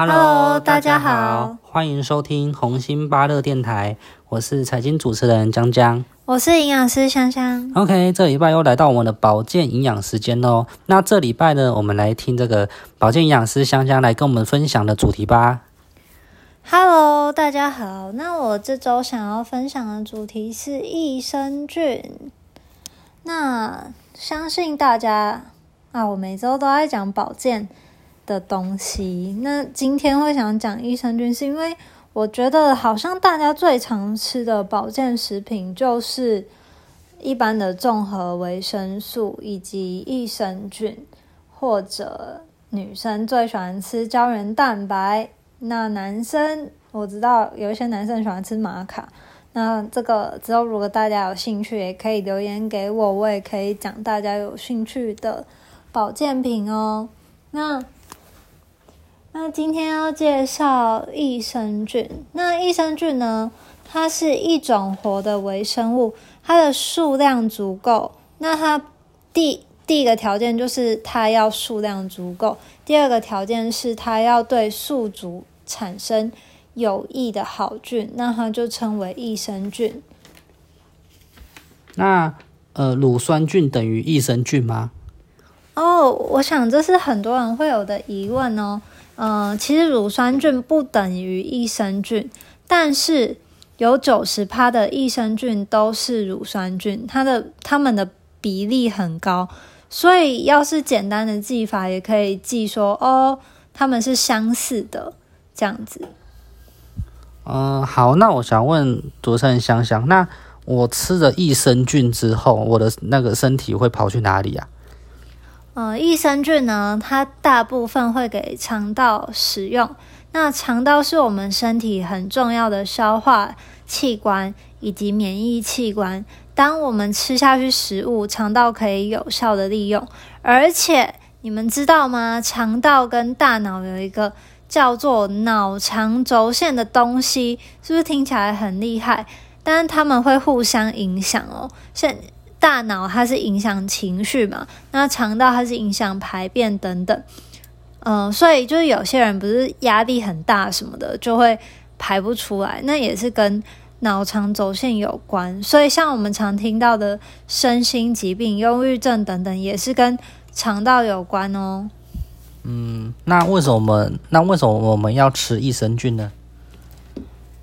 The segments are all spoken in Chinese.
Hello，大家好，欢迎收听红星巴乐电台，我是财经主持人江江，我是营养师香香。OK，这礼拜又来到我们的保健营养时间喽。那这礼拜呢，我们来听这个保健营养师香香来跟我们分享的主题吧。Hello，大家好。那我这周想要分享的主题是益生菌。那相信大家啊，我每周都在讲保健。的东西，那今天会想讲益生菌，是因为我觉得好像大家最常吃的保健食品就是一般的综合维生素以及益生菌，或者女生最喜欢吃胶原蛋白。那男生我知道有一些男生喜欢吃玛卡，那这个之后如果大家有兴趣，也可以留言给我，我也可以讲大家有兴趣的保健品哦。那那今天要介绍益生菌。那益生菌呢？它是一种活的微生物，它的数量足够。那它第第一个条件就是它要数量足够，第二个条件是它要对宿主产生有益的好菌，那它就称为益生菌。那呃，乳酸菌等于益生菌吗？哦，我想这是很多人会有的疑问哦。嗯，其实乳酸菌不等于益生菌，但是有九十趴的益生菌都是乳酸菌，它的它们的比例很高，所以要是简单的记法，也可以记说哦，它们是相似的这样子。嗯，好，那我想问主持人香香，那我吃了益生菌之后，我的那个身体会跑去哪里呀？呃，益生菌呢，它大部分会给肠道使用。那肠道是我们身体很重要的消化器官以及免疫器官。当我们吃下去食物，肠道可以有效的利用。而且你们知道吗？肠道跟大脑有一个叫做脑肠轴线的东西，是不是听起来很厉害？但是他们会互相影响哦。现大脑它是影响情绪嘛，那肠道它是影响排便等等，嗯，所以就是有些人不是压力很大什么的，就会排不出来，那也是跟脑肠轴线有关。所以像我们常听到的身心疾病、忧郁症等等，也是跟肠道有关哦。嗯，那为什么我们那为什么我们要吃益生菌呢？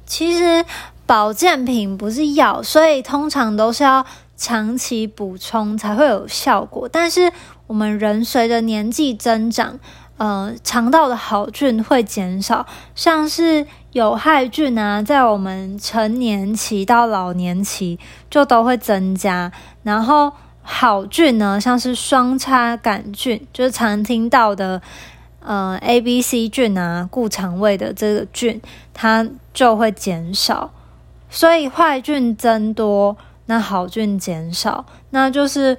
其实保健品不是药，所以通常都是要。长期补充才会有效果，但是我们人随着年纪增长，呃，肠道的好菌会减少，像是有害菌啊，在我们成年期到老年期就都会增加，然后好菌呢，像是双叉杆菌，就是常听到的，呃，A、B、C 菌啊，固肠胃的这个菌，它就会减少，所以坏菌增多。那好菌减少，那就是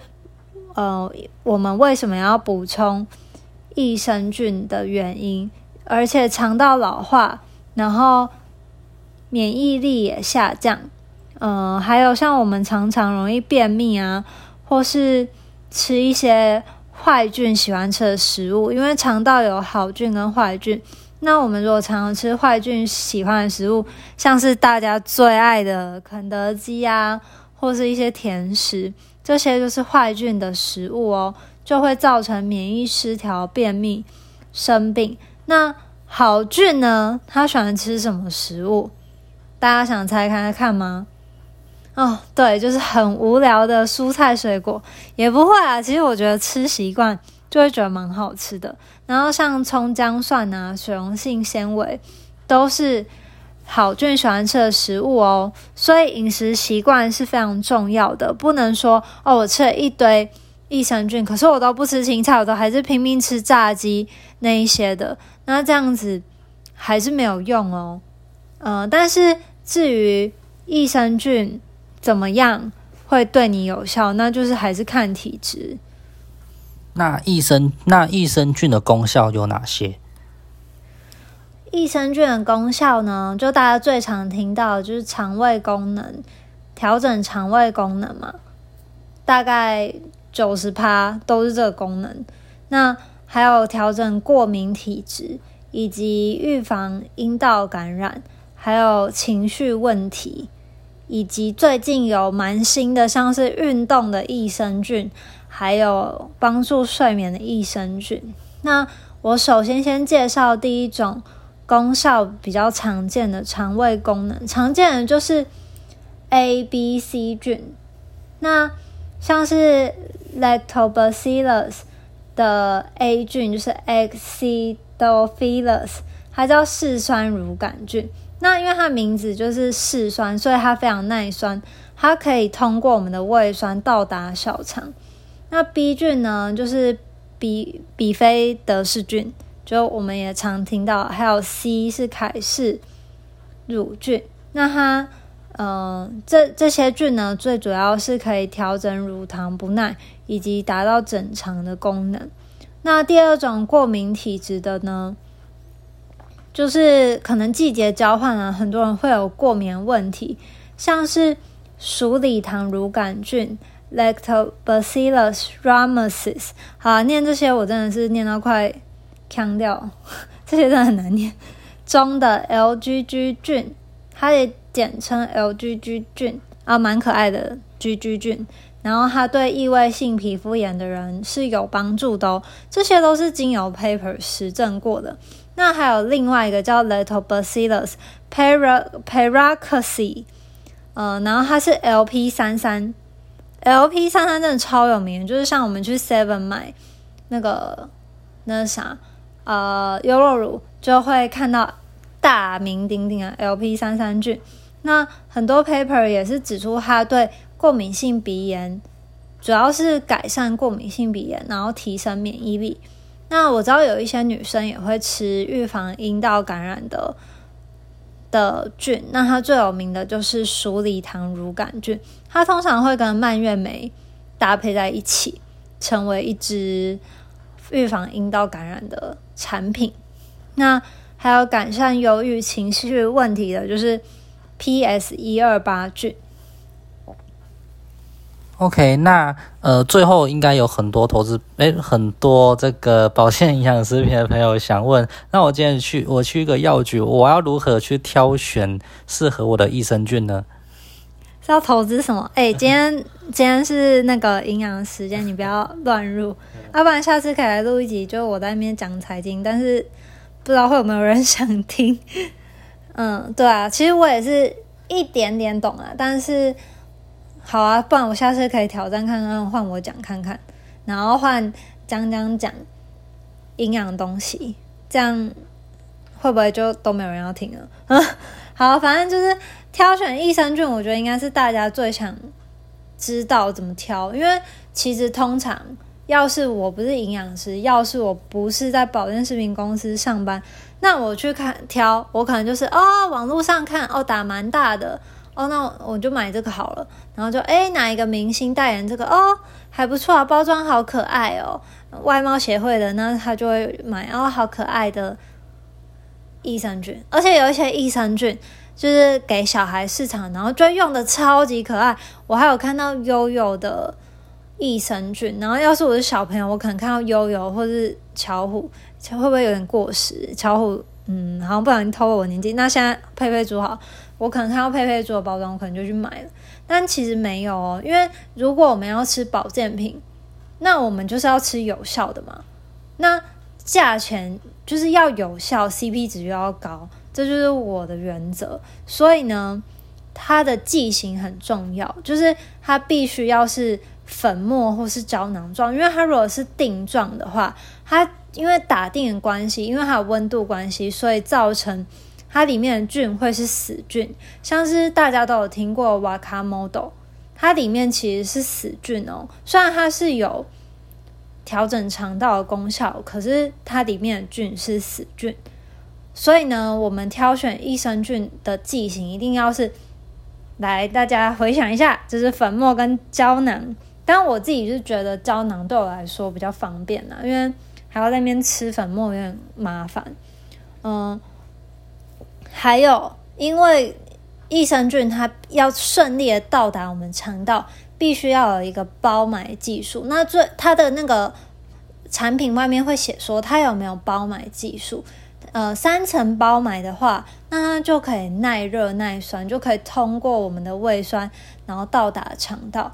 呃，我们为什么要补充益生菌的原因。而且肠道老化，然后免疫力也下降，嗯，还有像我们常常容易便秘啊，或是吃一些坏菌喜欢吃的食物，因为肠道有好菌跟坏菌。那我们如果常常吃坏菌喜欢的食物，像是大家最爱的肯德基啊。或是一些甜食，这些就是坏菌的食物哦，就会造成免疫失调、便秘、生病。那好菌呢？他喜欢吃什么食物？大家想猜看看吗？哦，对，就是很无聊的蔬菜水果，也不会啊。其实我觉得吃习惯就会觉得蛮好吃的。然后像葱、姜、蒜啊，水溶性纤维都是。好菌喜欢吃的食物哦，所以饮食习惯是非常重要的。不能说哦，我吃了一堆益生菌，可是我都不吃青菜，我都还是拼命吃炸鸡那一些的，那这样子还是没有用哦。嗯，但是至于益生菌怎么样会对你有效，那就是还是看体质。那益生那益生菌的功效有哪些？益生菌的功效呢，就大家最常听到就是肠胃功能，调整肠胃功能嘛，大概九十趴都是这个功能。那还有调整过敏体质，以及预防阴道感染，还有情绪问题，以及最近有蛮新的，像是运动的益生菌，还有帮助睡眠的益生菌。那我首先先介绍第一种功效比较常见的肠胃功能，常见的就是 A、B、C 菌。那像是 Lactobacillus 的 A 菌就是 Acidophilus，它叫嗜酸乳杆菌。那因为它名字就是嗜酸，所以它非常耐酸，它可以通过我们的胃酸到达小肠。那 B 菌呢，就是比比菲德氏菌，就我们也常听到。还有 C 是凯氏乳菌，那它。嗯，这这些菌呢，最主要是可以调整乳糖不耐，以及达到整肠的功能。那第二种过敏体质的呢，就是可能季节交换了，很多人会有过敏问题，像是鼠李糖乳杆菌 （Lactobacillus rhamnosus）。好，念这些我真的是念到快腔调，这些真的很难念。中的 LGG 菌，它也。简称 LGG 菌啊，蛮可爱的 GG 菌。然后它对异位性皮肤炎的人是有帮助的哦。这些都是经由 paper 实证过的。那还有另外一个叫 Lactobacillus paracasi，嗯，然后它是 LP 三三，LP 三三真的超有名，就是像我们去 Seven 买那个那啥呃优酪乳，就会看到大名鼎鼎的 LP 三三菌。那很多 paper 也是指出它对过敏性鼻炎，主要是改善过敏性鼻炎，然后提升免疫力。那我知道有一些女生也会吃预防阴道感染的的菌，那它最有名的就是鼠李糖乳杆菌，它通常会跟蔓越莓搭配在一起，成为一支预防阴道感染的产品。那还有改善忧郁情绪问题的，就是。P.S. 一二八菌。OK，那呃，最后应该有很多投资，诶，很多这个保健营养食品的朋友想问，那我今天去，我去一个药局，我要如何去挑选适合我的益生菌呢？是要投资什么？哎，今天今天是那个营养时间，你不要乱入，要不然下次可以来录一集，就我在那边讲财经，但是不知道会有没有人想听。嗯，对啊，其实我也是一点点懂啊，但是好啊，不然我下次可以挑战看看，换我讲看看，然后换江江讲营养东西，这样会不会就都没有人要听了？好，反正就是挑选益生菌，我觉得应该是大家最想知道怎么挑，因为其实通常要是我不是营养师，要是我不是在保健食品公司上班。那我去看挑，我可能就是哦，网络上看哦，打蛮大的哦，那我就买这个好了。然后就哎，哪一个明星代言这个哦，还不错啊，包装好可爱哦。外貌协会的那他就会买哦，好可爱的益生菌，而且有一些益生菌就是给小孩市场，然后就用的超级可爱。我还有看到悠悠的益生菌，然后要是我是小朋友，我可能看到悠悠或是巧虎。会不会有点过时？巧虎，嗯，好像不小心偷了我年纪。那现在佩佩猪好，我可能看到佩佩猪的包装，我可能就去买了。但其实没有哦，因为如果我们要吃保健品，那我们就是要吃有效的嘛。那价钱就是要有效，CP 值又要高，这就是我的原则。所以呢，它的剂型很重要，就是它必须要是粉末或是胶囊状，因为它如果是定状的话，它因为打定的关系，因为它有温度关系，所以造成它里面的菌会是死菌。像是大家都有听过瓦卡 model，它里面其实是死菌哦。虽然它是有调整肠道的功效，可是它里面的菌是死菌。所以呢，我们挑选益生菌的剂型，一定要是来大家回想一下，就是粉末跟胶囊。但我自己是觉得胶囊对我来说比较方便啦，因为。还要在那边吃粉末有点麻烦，嗯，还有因为益生菌它要顺利的到达我们肠道，必须要有一个包埋技术。那最它的那个产品外面会写说它有没有包埋技术，呃三层包埋的话，那它就可以耐热耐酸，就可以通过我们的胃酸，然后到达肠道。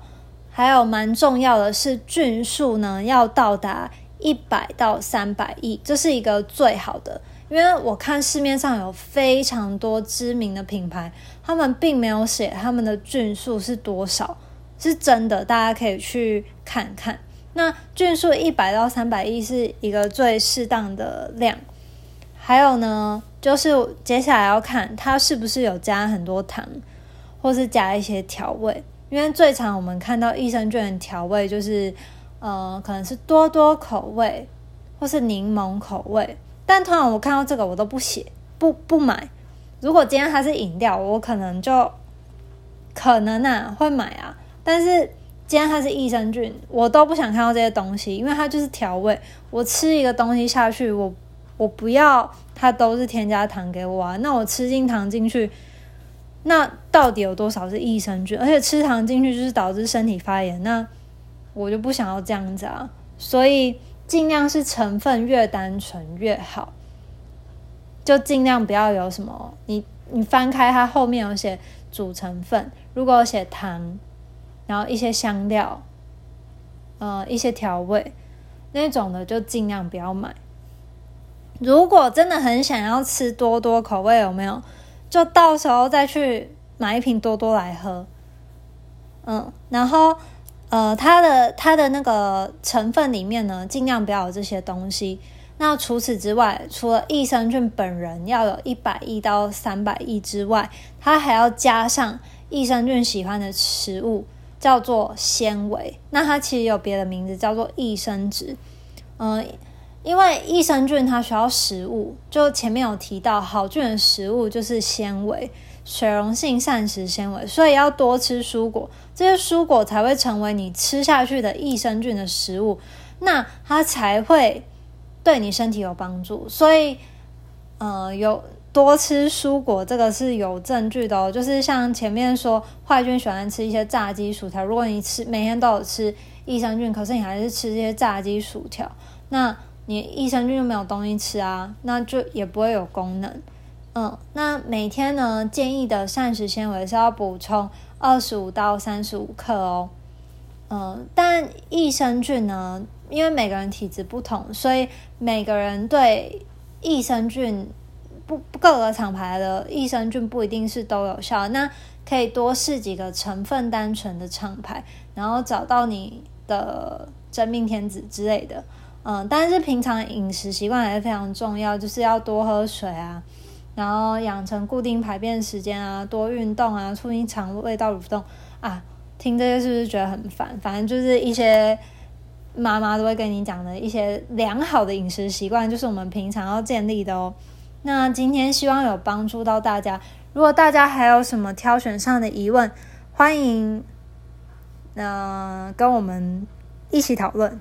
还有蛮重要的是菌数呢，要到达一百到三百亿，这是一个最好的。因为我看市面上有非常多知名的品牌，他们并没有写他们的菌数是多少，是真的，大家可以去看看。那菌数一百到三百亿是一个最适当的量。还有呢，就是接下来要看它是不是有加很多糖，或是加一些调味。因为最常我们看到益生菌调味就是，呃，可能是多多口味，或是柠檬口味。但通常我看到这个我都不写，不不买。如果今天它是饮料，我可能就可能啊会买啊。但是今天它是益生菌，我都不想看到这些东西，因为它就是调味。我吃一个东西下去，我我不要它都是添加糖给我啊。那我吃进糖进去。那到底有多少是益生菌？而且吃糖进去就是导致身体发炎，那我就不想要这样子啊。所以尽量是成分越单纯越好，就尽量不要有什么。你你翻开它后面有写主成分，如果写糖，然后一些香料，呃，一些调味那种的，就尽量不要买。如果真的很想要吃多多口味，有没有？就到时候再去买一瓶多多来喝，嗯，然后呃，它的它的那个成分里面呢，尽量不要有这些东西。那除此之外，除了益生菌本人要有一百亿到三百亿之外，它还要加上益生菌喜欢的食物，叫做纤维。那它其实有别的名字，叫做益生质，嗯。因为益生菌它需要食物，就前面有提到，好菌的食物就是纤维，水溶性膳食纤维，所以要多吃蔬果，这些蔬果才会成为你吃下去的益生菌的食物，那它才会对你身体有帮助。所以，呃，有多吃蔬果，这个是有证据的哦。就是像前面说，坏菌喜欢吃一些炸鸡、薯条，如果你吃每天都有吃益生菌，可是你还是吃这些炸鸡、薯条，那。你益生菌就没有东西吃啊，那就也不会有功能。嗯，那每天呢建议的膳食纤维是要补充二十五到三十五克哦。嗯，但益生菌呢，因为每个人体质不同，所以每个人对益生菌不不各个厂牌的益生菌不一定是都有效。那可以多试几个成分单纯的厂牌，然后找到你的真命天子之类的。嗯，但是平常饮食习惯还是非常重要，就是要多喝水啊，然后养成固定排便时间啊，多运动啊，促进肠胃道蠕动啊。听这些是不是觉得很烦？反正就是一些妈妈都会跟你讲的一些良好的饮食习惯，就是我们平常要建立的哦。那今天希望有帮助到大家。如果大家还有什么挑选上的疑问，欢迎呃跟我们一起讨论。